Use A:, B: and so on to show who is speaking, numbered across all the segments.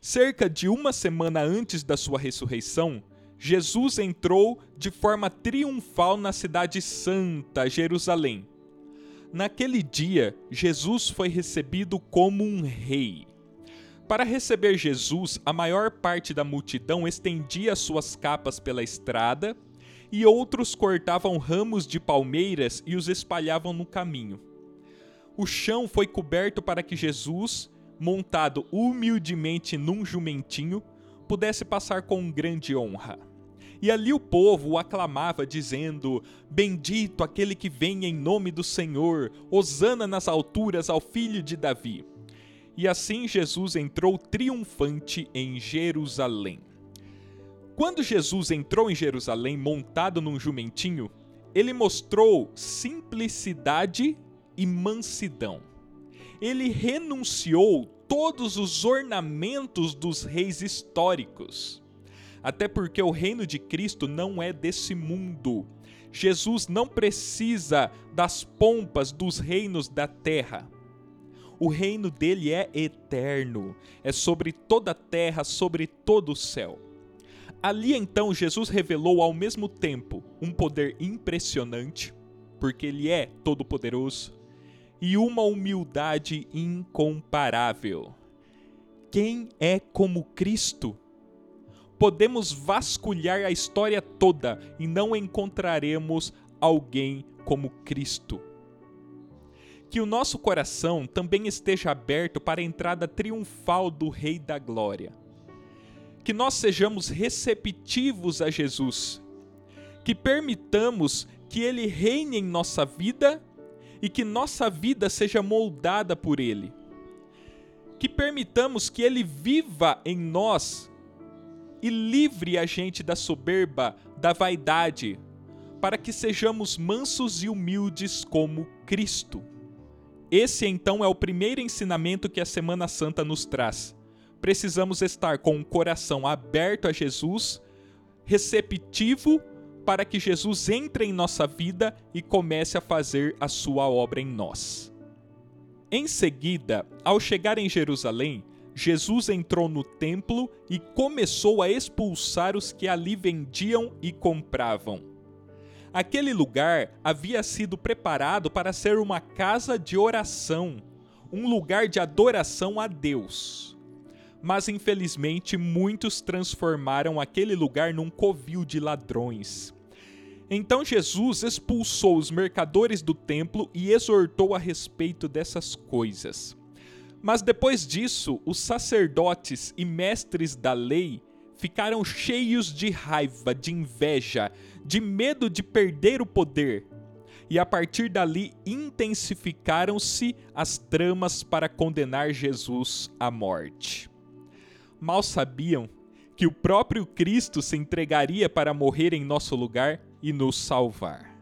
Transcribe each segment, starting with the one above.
A: Cerca de uma semana antes da sua ressurreição, Jesus entrou de forma triunfal na Cidade Santa, Jerusalém. Naquele dia, Jesus foi recebido como um rei. Para receber Jesus, a maior parte da multidão estendia suas capas pela estrada e outros cortavam ramos de palmeiras e os espalhavam no caminho. O chão foi coberto para que Jesus, montado humildemente num jumentinho, pudesse passar com grande honra. E ali o povo o aclamava, dizendo: Bendito aquele que vem em nome do Senhor, hosana nas alturas ao filho de Davi. E assim Jesus entrou triunfante em Jerusalém. Quando Jesus entrou em Jerusalém montado num jumentinho, ele mostrou simplicidade e mansidão. Ele renunciou todos os ornamentos dos reis históricos. Até porque o reino de Cristo não é desse mundo. Jesus não precisa das pompas dos reinos da terra. O reino dele é eterno, é sobre toda a terra, sobre todo o céu. Ali então Jesus revelou ao mesmo tempo um poder impressionante, porque ele é todo-poderoso, e uma humildade incomparável. Quem é como Cristo? Podemos vasculhar a história toda e não encontraremos alguém como Cristo que o nosso coração também esteja aberto para a entrada triunfal do Rei da Glória. Que nós sejamos receptivos a Jesus. Que permitamos que Ele reine em nossa vida e que nossa vida seja moldada por Ele. Que permitamos que Ele viva em nós e livre a gente da soberba, da vaidade, para que sejamos mansos e humildes como Cristo. Esse então é o primeiro ensinamento que a Semana Santa nos traz. Precisamos estar com o coração aberto a Jesus, receptivo para que Jesus entre em nossa vida e comece a fazer a sua obra em nós. Em seguida, ao chegar em Jerusalém, Jesus entrou no templo e começou a expulsar os que ali vendiam e compravam Aquele lugar havia sido preparado para ser uma casa de oração, um lugar de adoração a Deus. Mas infelizmente muitos transformaram aquele lugar num covil de ladrões. Então Jesus expulsou os mercadores do templo e exortou a respeito dessas coisas. Mas depois disso, os sacerdotes e mestres da lei ficaram cheios de raiva, de inveja, de medo de perder o poder. E a partir dali intensificaram-se as tramas para condenar Jesus à morte. Mal sabiam que o próprio Cristo se entregaria para morrer em nosso lugar e nos salvar.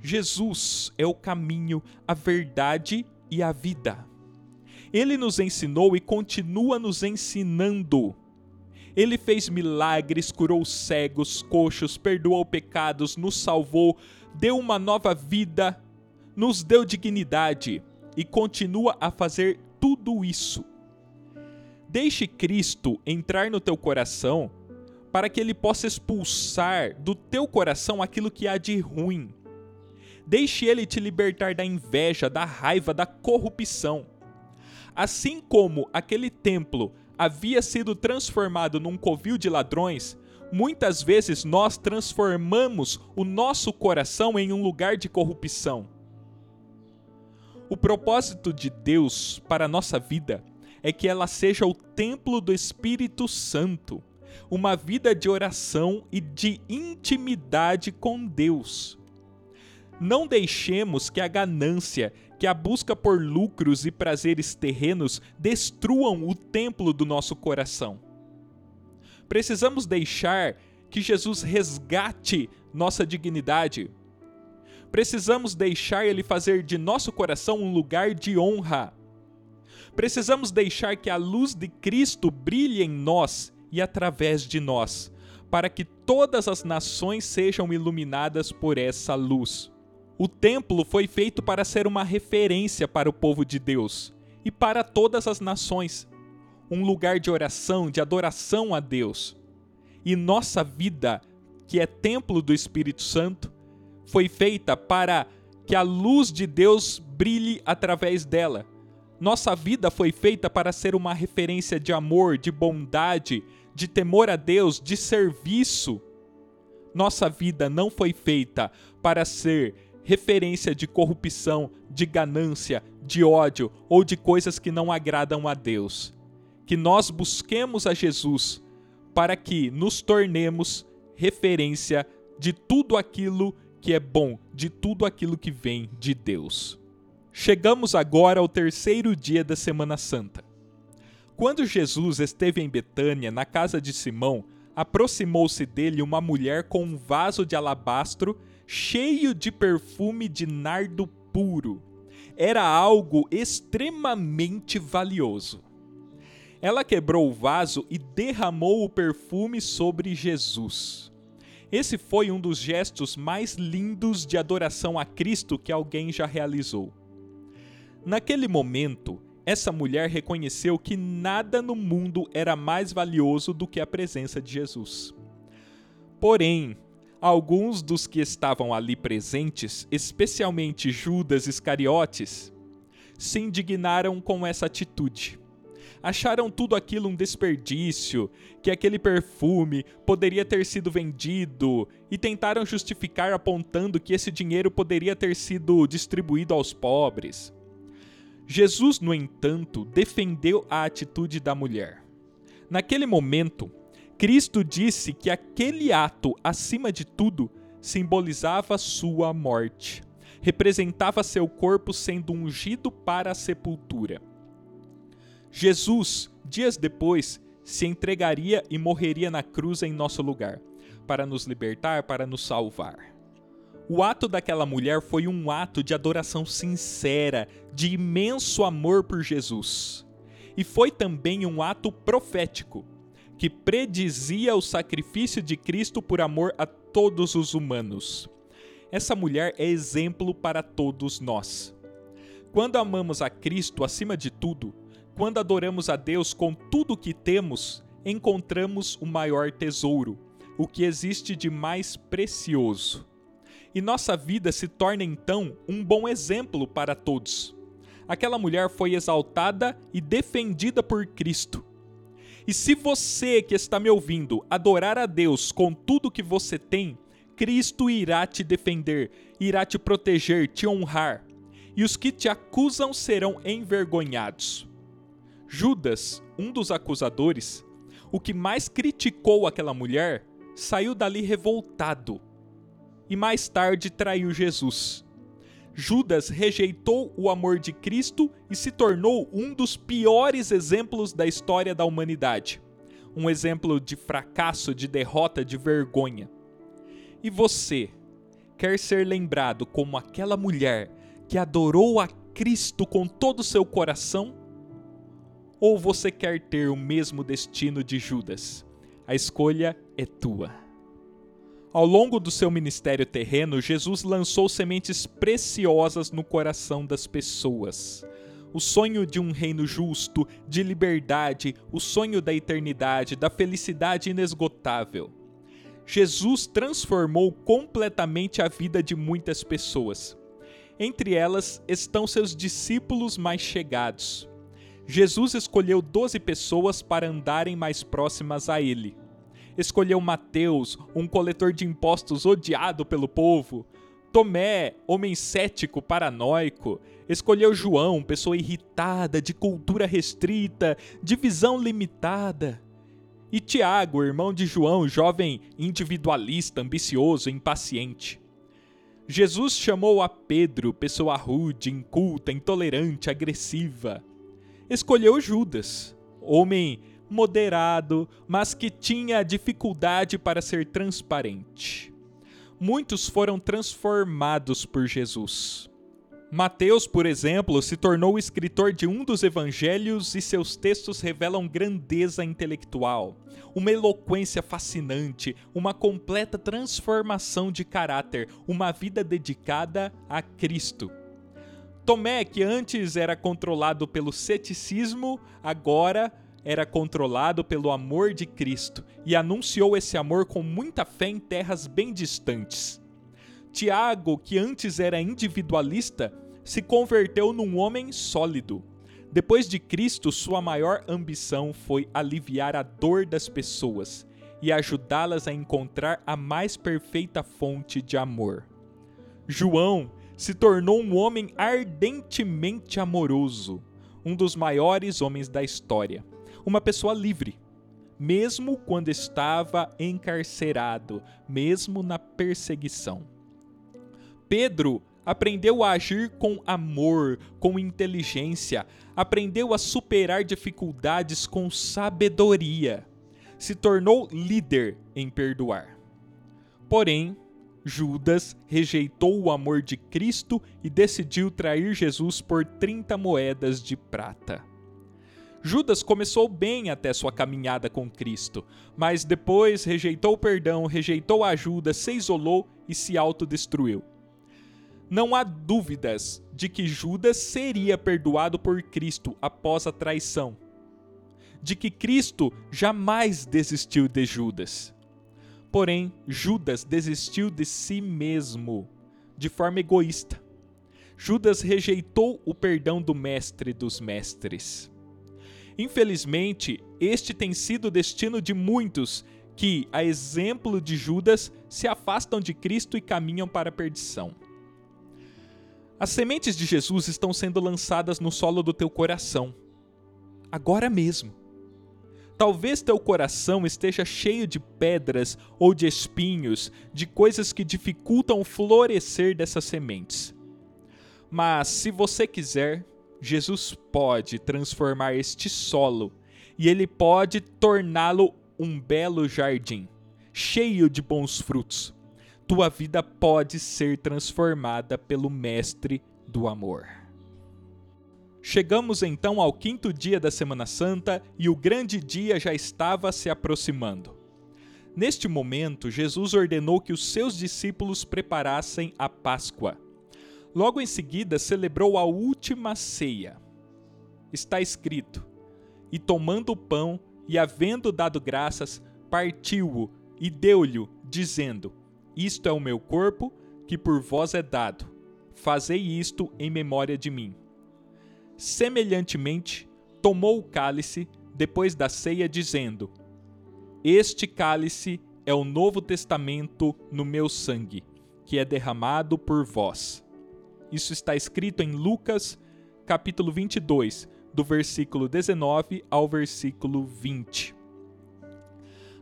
A: Jesus é o caminho, a verdade e a vida. Ele nos ensinou e continua nos ensinando ele fez milagres, curou cegos, coxos, perdoou pecados, nos salvou, deu uma nova vida, nos deu dignidade e continua a fazer tudo isso. Deixe Cristo entrar no teu coração para que ele possa expulsar do teu coração aquilo que há de ruim. Deixe ele te libertar da inveja, da raiva, da corrupção. Assim como aquele templo havia sido transformado num covil de ladrões, muitas vezes nós transformamos o nosso coração em um lugar de corrupção. O propósito de Deus para a nossa vida é que ela seja o templo do Espírito Santo, uma vida de oração e de intimidade com Deus. Não deixemos que a ganância que a busca por lucros e prazeres terrenos destruam o templo do nosso coração. Precisamos deixar que Jesus resgate nossa dignidade. Precisamos deixar Ele fazer de nosso coração um lugar de honra. Precisamos deixar que a luz de Cristo brilhe em nós e através de nós, para que todas as nações sejam iluminadas por essa luz. O templo foi feito para ser uma referência para o povo de Deus e para todas as nações. um lugar de oração, de adoração a Deus. E nossa vida, que é templo do Espírito Santo, foi feita para que a luz de Deus brilhe através dela. Nossa vida foi feita para ser uma referência de amor, de bondade, de temor a Deus, de serviço. Nossa vida não foi feita para ser referência de corrupção, de ganância, de ódio ou de coisas que não agradam a Deus. Que nós busquemos a Jesus para que nos tornemos referência de tudo aquilo que é bom, de tudo aquilo que vem de Deus. Chegamos agora ao terceiro dia da Semana Santa. Quando Jesus esteve em Betânia, na casa de Simão, aproximou-se dele uma mulher com um vaso de alabastro cheio de perfume de nardo puro. Era algo extremamente valioso. Ela quebrou o vaso e derramou o perfume sobre Jesus. Esse foi um dos gestos mais lindos de adoração a Cristo que alguém já realizou. Naquele momento, essa mulher reconheceu que nada no mundo era mais valioso do que a presença de Jesus. Porém, alguns dos que estavam ali presentes, especialmente Judas Iscariotes, se indignaram com essa atitude. Acharam tudo aquilo um desperdício, que aquele perfume poderia ter sido vendido e tentaram justificar apontando que esse dinheiro poderia ter sido distribuído aos pobres. Jesus, no entanto, defendeu a atitude da mulher. Naquele momento, Cristo disse que aquele ato, acima de tudo, simbolizava sua morte, representava seu corpo sendo ungido para a sepultura. Jesus, dias depois, se entregaria e morreria na cruz em nosso lugar, para nos libertar, para nos salvar. O ato daquela mulher foi um ato de adoração sincera, de imenso amor por Jesus. E foi também um ato profético, que predizia o sacrifício de Cristo por amor a todos os humanos. Essa mulher é exemplo para todos nós. Quando amamos a Cristo acima de tudo, quando adoramos a Deus com tudo o que temos, encontramos o maior tesouro, o que existe de mais precioso e nossa vida se torna então um bom exemplo para todos. Aquela mulher foi exaltada e defendida por Cristo. E se você que está me ouvindo adorar a Deus com tudo que você tem, Cristo irá te defender, irá te proteger, te honrar, e os que te acusam serão envergonhados. Judas, um dos acusadores, o que mais criticou aquela mulher, saiu dali revoltado e mais tarde traiu Jesus. Judas rejeitou o amor de Cristo e se tornou um dos piores exemplos da história da humanidade. Um exemplo de fracasso, de derrota, de vergonha. E você quer ser lembrado como aquela mulher que adorou a Cristo com todo o seu coração? Ou você quer ter o mesmo destino de Judas? A escolha é tua. Ao longo do seu ministério terreno, Jesus lançou sementes preciosas no coração das pessoas. O sonho de um reino justo, de liberdade, o sonho da eternidade, da felicidade inesgotável. Jesus transformou completamente a vida de muitas pessoas. Entre elas estão seus discípulos mais chegados. Jesus escolheu doze pessoas para andarem mais próximas a ele escolheu Mateus, um coletor de impostos odiado pelo povo. Tomé, homem cético, paranoico, escolheu João, pessoa irritada, de cultura restrita, de visão limitada. E Tiago, irmão de João, jovem individualista, ambicioso, impaciente. Jesus chamou a Pedro, pessoa rude, inculta, intolerante, agressiva. Escolheu Judas, homem moderado, mas que tinha dificuldade para ser transparente. Muitos foram transformados por Jesus. Mateus, por exemplo, se tornou escritor de um dos evangelhos e seus textos revelam grandeza intelectual, uma eloquência fascinante, uma completa transformação de caráter, uma vida dedicada a Cristo. Tomé, que antes era controlado pelo ceticismo, agora era controlado pelo amor de Cristo e anunciou esse amor com muita fé em terras bem distantes. Tiago, que antes era individualista, se converteu num homem sólido. Depois de Cristo, sua maior ambição foi aliviar a dor das pessoas e ajudá-las a encontrar a mais perfeita fonte de amor. João se tornou um homem ardentemente amoroso, um dos maiores homens da história, uma pessoa livre, mesmo quando estava encarcerado, mesmo na perseguição. Pedro aprendeu a agir com amor, com inteligência, aprendeu a superar dificuldades com sabedoria, se tornou líder em perdoar. Porém, Judas rejeitou o amor de Cristo e decidiu trair Jesus por 30 moedas de prata. Judas começou bem até sua caminhada com Cristo, mas depois rejeitou o perdão, rejeitou a ajuda, se isolou e se autodestruiu. Não há dúvidas de que Judas seria perdoado por Cristo após a traição. De que Cristo jamais desistiu de Judas. Porém, Judas desistiu de si mesmo, de forma egoísta. Judas rejeitou o perdão do Mestre dos Mestres. Infelizmente, este tem sido o destino de muitos que, a exemplo de Judas, se afastam de Cristo e caminham para a perdição. As sementes de Jesus estão sendo lançadas no solo do teu coração. Agora mesmo. Talvez teu coração esteja cheio de pedras ou de espinhos, de coisas que dificultam o florescer dessas sementes. Mas, se você quiser, Jesus pode transformar este solo e ele pode torná-lo um belo jardim, cheio de bons frutos tua vida pode ser transformada pelo Mestre do Amor. Chegamos então ao quinto dia da Semana Santa e o grande dia já estava se aproximando. Neste momento, Jesus ordenou que os seus discípulos preparassem a Páscoa. Logo em seguida, celebrou a última ceia. Está escrito: E tomando o pão e havendo dado graças, partiu-o e deu-lhe, dizendo: isto é o meu corpo, que por vós é dado. Fazei isto em memória de mim. Semelhantemente, tomou o cálice depois da ceia, dizendo: Este cálice é o novo testamento no meu sangue, que é derramado por vós. Isso está escrito em Lucas, capítulo 22, do versículo 19 ao versículo 20.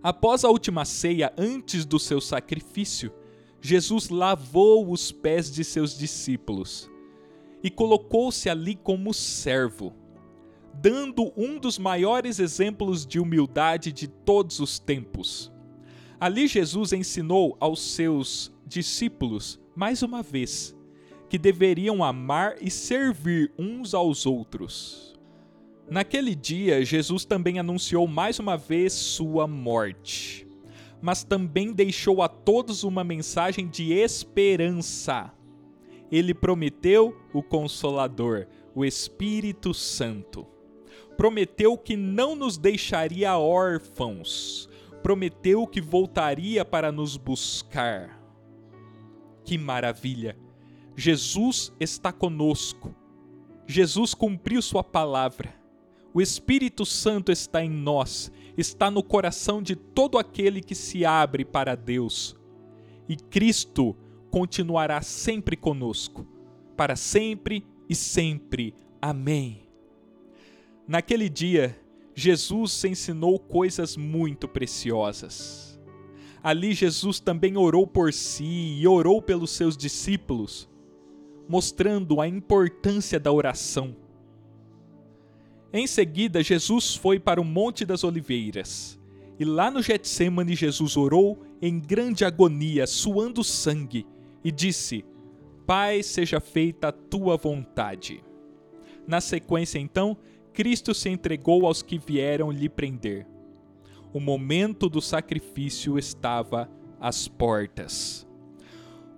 A: Após a última ceia, antes do seu sacrifício, Jesus lavou os pés de seus discípulos e colocou-se ali como servo, dando um dos maiores exemplos de humildade de todos os tempos. Ali Jesus ensinou aos seus discípulos, mais uma vez, que deveriam amar e servir uns aos outros. Naquele dia, Jesus também anunciou mais uma vez sua morte, mas também deixou a todos uma mensagem de esperança. Ele prometeu o Consolador, o Espírito Santo. Prometeu que não nos deixaria órfãos. Prometeu que voltaria para nos buscar. Que maravilha! Jesus está conosco. Jesus cumpriu sua palavra o Espírito Santo está em nós, está no coração de todo aquele que se abre para Deus. E Cristo continuará sempre conosco, para sempre e sempre. Amém. Naquele dia, Jesus ensinou coisas muito preciosas. Ali, Jesus também orou por si e orou pelos seus discípulos, mostrando a importância da oração em seguida, Jesus foi para o Monte das Oliveiras. E lá no Getsemane, Jesus orou em grande agonia, suando sangue, e disse: Pai, seja feita a tua vontade. Na sequência, então, Cristo se entregou aos que vieram lhe prender. O momento do sacrifício estava às portas.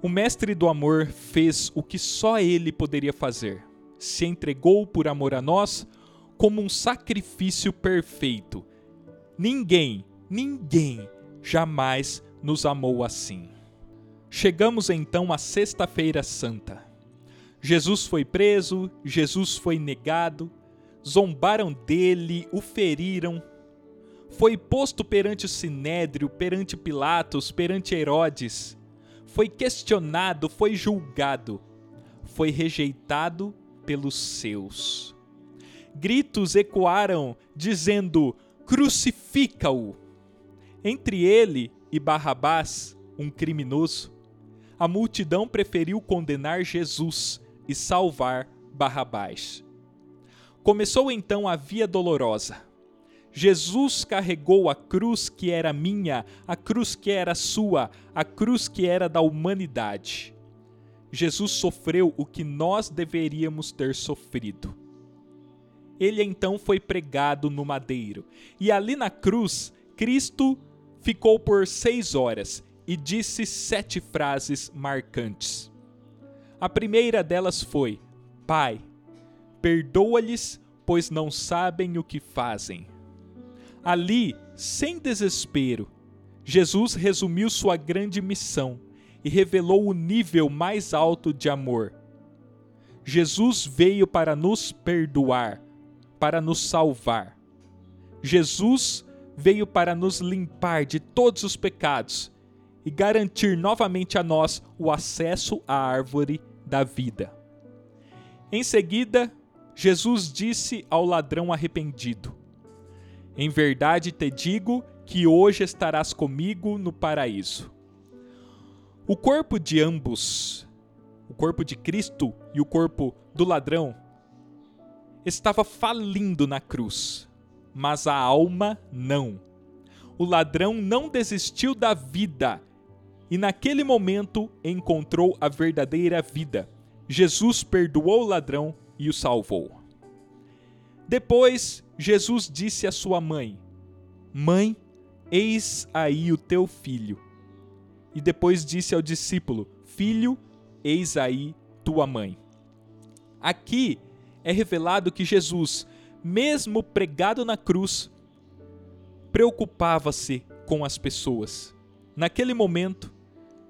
A: O Mestre do Amor fez o que só ele poderia fazer. Se entregou por amor a nós, como um sacrifício perfeito. Ninguém, ninguém jamais nos amou assim. Chegamos então à Sexta-feira Santa. Jesus foi preso, Jesus foi negado, zombaram dele, o feriram. Foi posto perante o sinédrio, perante Pilatos, perante Herodes. Foi questionado, foi julgado. Foi rejeitado pelos seus. Gritos ecoaram, dizendo: Crucifica-o! Entre ele e Barrabás, um criminoso, a multidão preferiu condenar Jesus e salvar Barrabás. Começou então a via dolorosa. Jesus carregou a cruz que era minha, a cruz que era sua, a cruz que era da humanidade. Jesus sofreu o que nós deveríamos ter sofrido. Ele então foi pregado no madeiro, e ali na cruz, Cristo ficou por seis horas e disse sete frases marcantes. A primeira delas foi: Pai, perdoa-lhes, pois não sabem o que fazem. Ali, sem desespero, Jesus resumiu sua grande missão e revelou o nível mais alto de amor. Jesus veio para nos perdoar, para nos salvar. Jesus veio para nos limpar de todos os pecados e garantir novamente a nós o acesso à árvore da vida. Em seguida, Jesus disse ao ladrão arrependido: Em verdade te digo que hoje estarás comigo no paraíso. O corpo de ambos, o corpo de Cristo e o corpo do ladrão, estava falindo na cruz, mas a alma não. O ladrão não desistiu da vida e naquele momento encontrou a verdadeira vida. Jesus perdoou o ladrão e o salvou. Depois, Jesus disse à sua mãe: Mãe, eis aí o teu filho. E depois disse ao discípulo: Filho, eis aí tua mãe. Aqui é revelado que Jesus, mesmo pregado na cruz, preocupava-se com as pessoas. Naquele momento,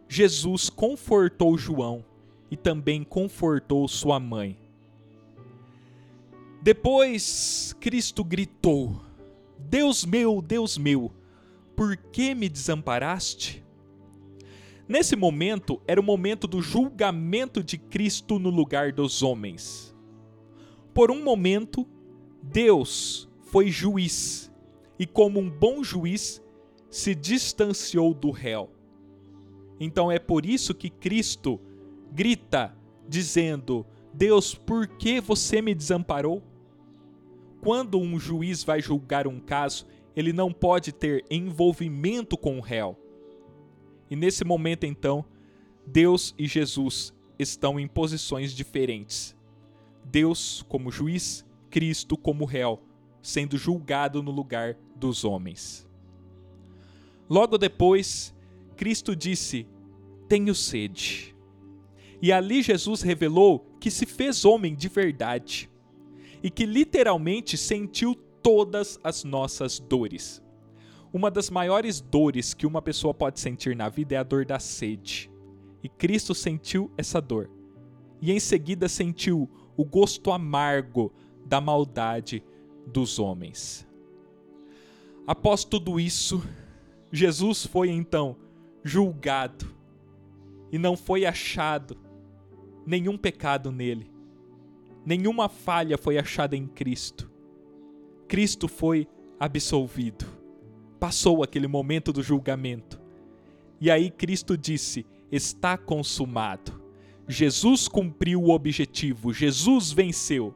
A: Jesus confortou João e também confortou sua mãe. Depois, Cristo gritou: Deus meu, Deus meu, por que me desamparaste? Nesse momento era o momento do julgamento de Cristo no lugar dos homens. Por um momento, Deus foi juiz e, como um bom juiz, se distanciou do réu. Então é por isso que Cristo grita, dizendo: Deus, por que você me desamparou? Quando um juiz vai julgar um caso, ele não pode ter envolvimento com o réu. E nesse momento, então, Deus e Jesus estão em posições diferentes. Deus como juiz, Cristo como réu, sendo julgado no lugar dos homens. Logo depois, Cristo disse: Tenho sede. E ali Jesus revelou que se fez homem de verdade e que literalmente sentiu todas as nossas dores. Uma das maiores dores que uma pessoa pode sentir na vida é a dor da sede. E Cristo sentiu essa dor. E em seguida sentiu o gosto amargo da maldade dos homens. Após tudo isso, Jesus foi então julgado e não foi achado nenhum pecado nele. Nenhuma falha foi achada em Cristo. Cristo foi absolvido. Passou aquele momento do julgamento. E aí Cristo disse: Está consumado. Jesus cumpriu o objetivo, Jesus venceu.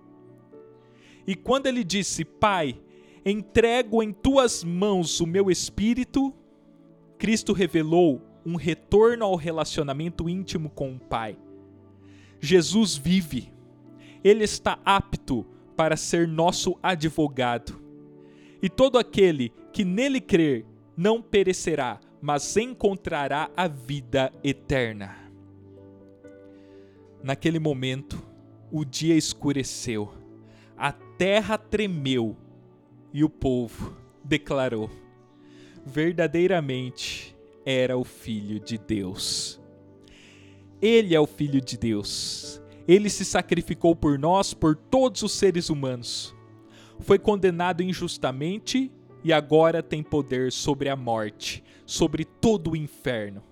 A: E quando ele disse: Pai, entrego em tuas mãos o meu espírito, Cristo revelou um retorno ao relacionamento íntimo com o Pai. Jesus vive. Ele está apto para ser nosso advogado. E todo aquele que nele crer não perecerá, mas encontrará a vida eterna. Naquele momento, o dia escureceu, a terra tremeu e o povo declarou: verdadeiramente era o Filho de Deus. Ele é o Filho de Deus. Ele se sacrificou por nós, por todos os seres humanos. Foi condenado injustamente e agora tem poder sobre a morte, sobre todo o inferno.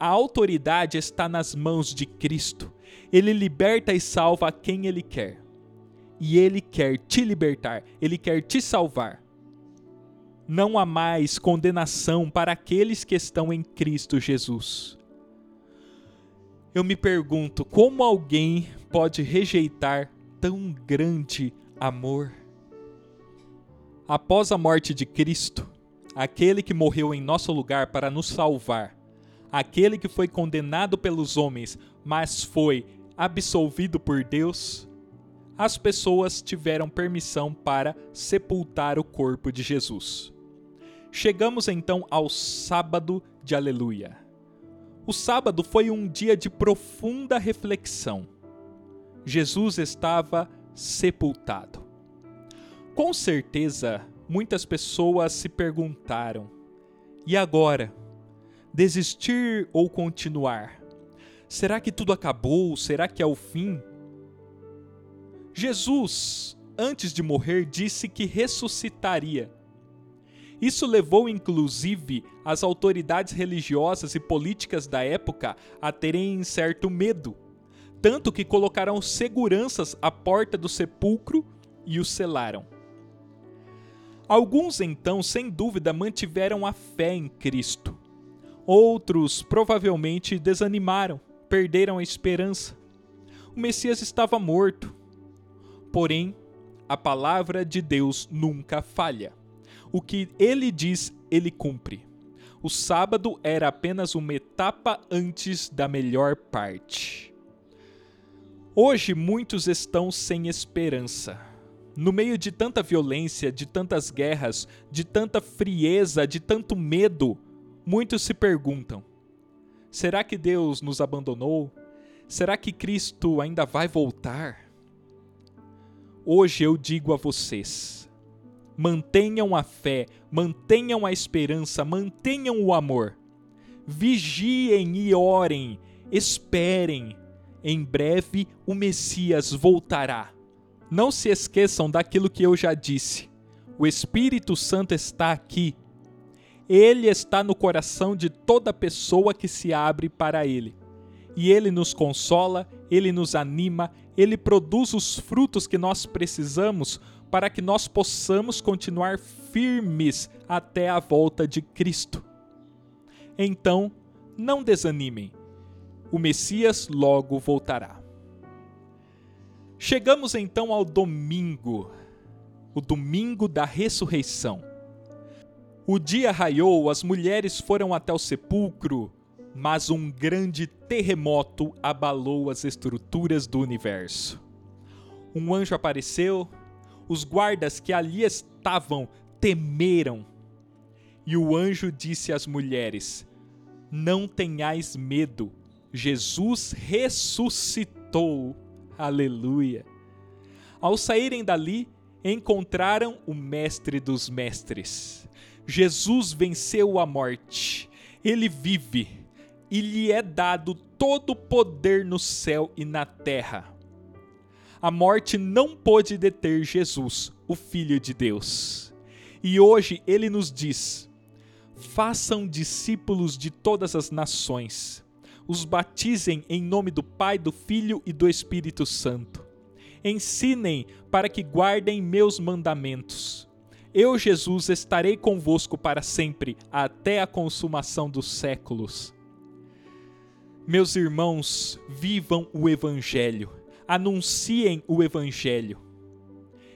A: A autoridade está nas mãos de Cristo. Ele liberta e salva quem ele quer. E ele quer te libertar, ele quer te salvar. Não há mais condenação para aqueles que estão em Cristo Jesus. Eu me pergunto como alguém pode rejeitar tão grande amor? Após a morte de Cristo, aquele que morreu em nosso lugar para nos salvar, aquele que foi condenado pelos homens, mas foi absolvido por Deus, as pessoas tiveram permissão para sepultar o corpo de Jesus. Chegamos então ao sábado de Aleluia. O sábado foi um dia de profunda reflexão. Jesus estava sepultado. Com certeza, muitas pessoas se perguntaram: e agora? Desistir ou continuar? Será que tudo acabou? Será que é o fim? Jesus, antes de morrer, disse que ressuscitaria. Isso levou inclusive as autoridades religiosas e políticas da época a terem certo medo, tanto que colocaram seguranças à porta do sepulcro e o selaram. Alguns então, sem dúvida, mantiveram a fé em Cristo. Outros provavelmente desanimaram, perderam a esperança. O Messias estava morto. Porém, a palavra de Deus nunca falha. O que ele diz, ele cumpre. O sábado era apenas uma etapa antes da melhor parte. Hoje muitos estão sem esperança no meio de tanta violência, de tantas guerras, de tanta frieza, de tanto medo, muitos se perguntam: será que Deus nos abandonou? Será que Cristo ainda vai voltar? Hoje eu digo a vocês: mantenham a fé, mantenham a esperança, mantenham o amor. Vigiem e orem, esperem. Em breve o Messias voltará não se esqueçam daquilo que eu já disse. O Espírito Santo está aqui. Ele está no coração de toda pessoa que se abre para ele. E ele nos consola, ele nos anima, ele produz os frutos que nós precisamos para que nós possamos continuar firmes até a volta de Cristo. Então, não desanimem. O Messias logo voltará. Chegamos então ao domingo, o domingo da ressurreição. O dia raiou, as mulheres foram até o sepulcro, mas um grande terremoto abalou as estruturas do universo. Um anjo apareceu, os guardas que ali estavam temeram. E o anjo disse às mulheres: Não tenhais medo, Jesus ressuscitou Aleluia! Ao saírem dali, encontraram o Mestre dos Mestres. Jesus venceu a morte. Ele vive e lhe é dado todo o poder no céu e na terra. A morte não pôde deter Jesus, o Filho de Deus. E hoje ele nos diz: façam discípulos de todas as nações os batizem em nome do Pai, do Filho e do Espírito Santo. Ensinem para que guardem meus mandamentos. Eu, Jesus, estarei convosco para sempre, até a consumação dos séculos. Meus irmãos, vivam o Evangelho, anunciem o Evangelho.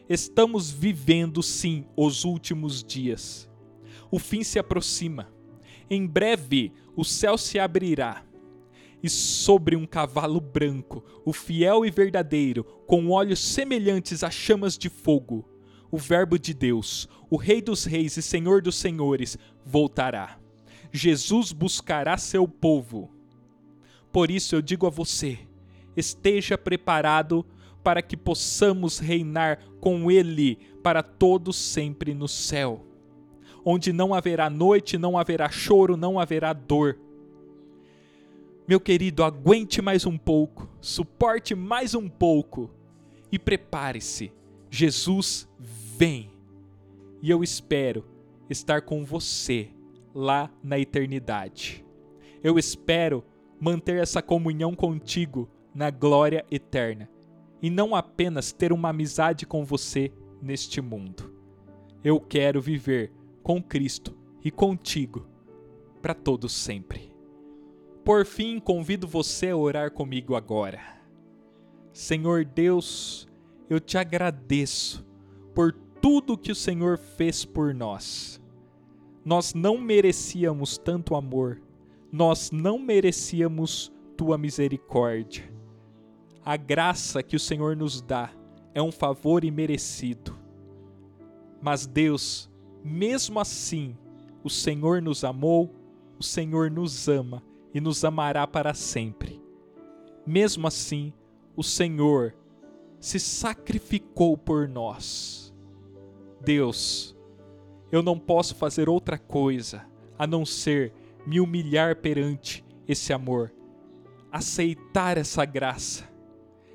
A: Estamos vivendo, sim, os últimos dias. O fim se aproxima. Em breve o céu se abrirá e sobre um cavalo branco, o fiel e verdadeiro, com olhos semelhantes a chamas de fogo, o Verbo de Deus, o Rei dos Reis e Senhor dos Senhores, voltará. Jesus buscará seu povo. Por isso eu digo a você: esteja preparado para que possamos reinar com Ele para todos sempre no céu, onde não haverá noite, não haverá choro, não haverá dor. Meu querido, aguente mais um pouco, suporte mais um pouco e prepare-se. Jesus vem. E eu espero estar com você lá na eternidade. Eu espero manter essa comunhão contigo na glória eterna e não apenas ter uma amizade com você neste mundo. Eu quero viver com Cristo e contigo para todos sempre. Por fim, convido você a orar comigo agora. Senhor Deus, eu te agradeço por tudo que o Senhor fez por nós. Nós não merecíamos tanto amor, nós não merecíamos tua misericórdia. A graça que o Senhor nos dá é um favor imerecido. Mas Deus, mesmo assim, o Senhor nos amou, o Senhor nos ama e nos amará para sempre. Mesmo assim, o Senhor se sacrificou por nós. Deus, eu não posso fazer outra coisa a não ser me humilhar perante esse amor, aceitar essa graça,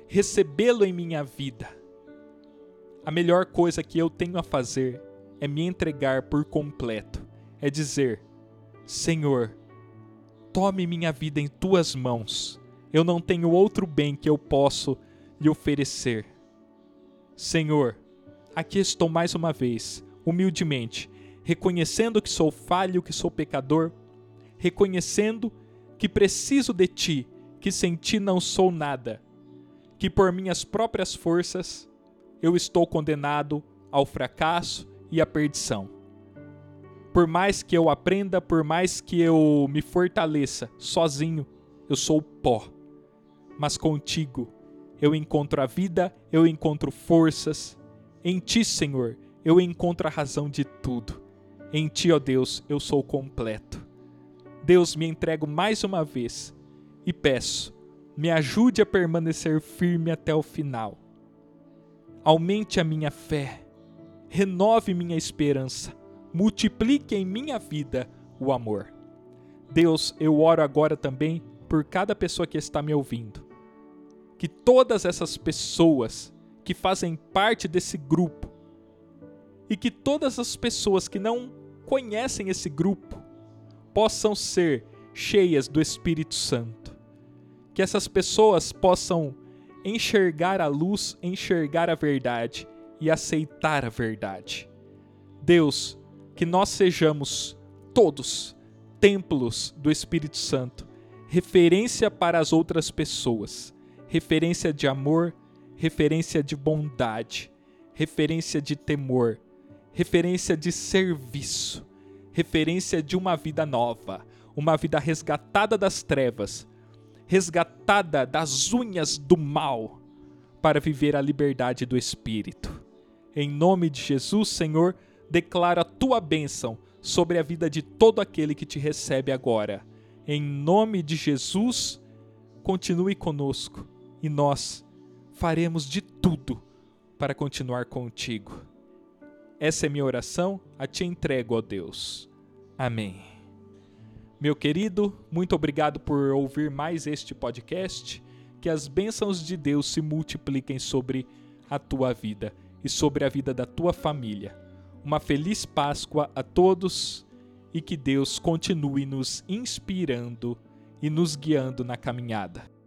A: recebê-lo em minha vida. A melhor coisa que eu tenho a fazer é me entregar por completo, é dizer: Senhor, tome minha vida em tuas mãos. Eu não tenho outro bem que eu posso lhe oferecer. Senhor, aqui estou mais uma vez, humildemente, reconhecendo que sou falho, que sou pecador, reconhecendo que preciso de ti, que sem ti não sou nada, que por minhas próprias forças eu estou condenado ao fracasso e à perdição. Por mais que eu aprenda, por mais que eu me fortaleça sozinho, eu sou pó. Mas contigo eu encontro a vida, eu encontro forças. Em ti, Senhor, eu encontro a razão de tudo. Em ti, ó Deus, eu sou completo. Deus, me entrego mais uma vez e peço, me ajude a permanecer firme até o final. Aumente a minha fé, renove minha esperança, multiplique em minha vida o amor. Deus, eu oro agora também por cada pessoa que está me ouvindo. Que todas essas pessoas que fazem parte desse grupo e que todas as pessoas que não conhecem esse grupo possam ser cheias do Espírito Santo. Que essas pessoas possam enxergar a luz, enxergar a verdade e aceitar a verdade. Deus, que nós sejamos todos templos do Espírito Santo, referência para as outras pessoas, referência de amor, referência de bondade, referência de temor, referência de serviço, referência de uma vida nova, uma vida resgatada das trevas, resgatada das unhas do mal, para viver a liberdade do Espírito. Em nome de Jesus, Senhor, declara a tua bênção sobre a vida de todo aquele que te recebe agora. Em nome de Jesus, continue conosco e nós faremos de tudo para continuar contigo. Essa é minha oração, a te entrego, ó Deus. Amém. Meu querido, muito obrigado por ouvir mais este podcast. Que as bênçãos de Deus se multipliquem sobre a tua vida e sobre a vida da tua família. Uma feliz Páscoa a todos e que Deus continue nos inspirando e nos guiando na caminhada.